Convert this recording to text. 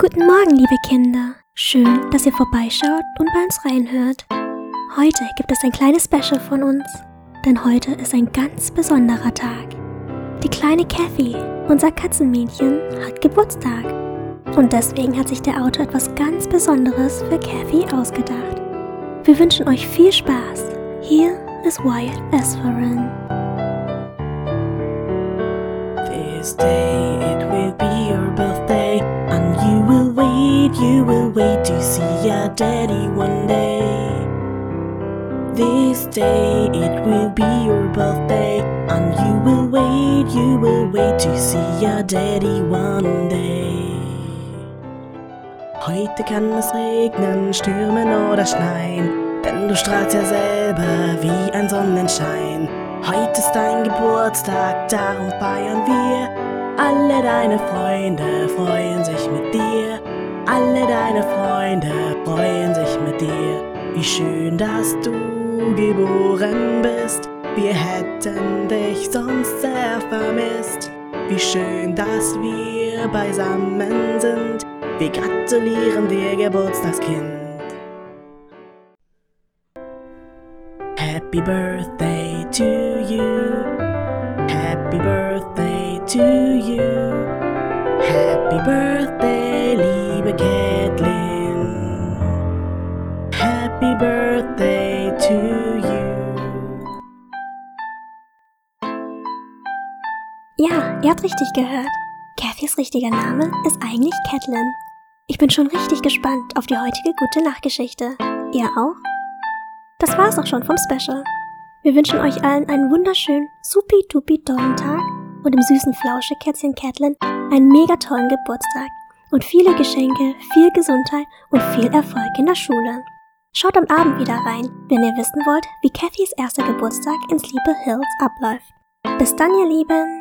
Guten Morgen, liebe Kinder. Schön, dass ihr vorbeischaut und bei uns reinhört. Heute gibt es ein kleines Special von uns, denn heute ist ein ganz besonderer Tag. Die kleine Kathy, unser Katzenmädchen, hat Geburtstag. Und deswegen hat sich der Autor etwas ganz Besonderes für Kathy ausgedacht. Wir wünschen euch viel Spaß. Hier ist Wyatt Esperon. This day you will wait to see your daddy one day. This day it will be your birthday, and you will wait, you will wait to see your daddy one day. Heute kann es regnen, stürmen oder schneien, denn du strahlst ja selber wie ein Sonnenschein. Heute ist dein Geburtstag, darum feiern wir. Alle deine Freunde freuen sich mit dir. Alle deine Freunde freuen sich mit dir. Wie schön, dass du geboren bist. Wir hätten dich sonst sehr vermisst. Wie schön, dass wir beisammen sind. Wir gratulieren dir, Geburtstagskind. Happy birthday to you. Happy birthday to you. Happy birthday, liebe Caitlin. Happy birthday to you. Ja, ihr habt richtig gehört. Cathys richtiger Name ist eigentlich Catelyn. Ich bin schon richtig gespannt auf die heutige gute Nachtgeschichte. Ihr auch? Das war's auch schon vom Special. Wir wünschen euch allen einen wunderschönen, supi-dupi tollen Tag und dem süßen Flauschekätzchen Catelyn einen mega tollen Geburtstag und viele Geschenke, viel Gesundheit und viel Erfolg in der Schule. Schaut am Abend wieder rein, wenn ihr wissen wollt, wie Cathys erster Geburtstag in Sleepy Hills abläuft. Bis dann, ihr Lieben!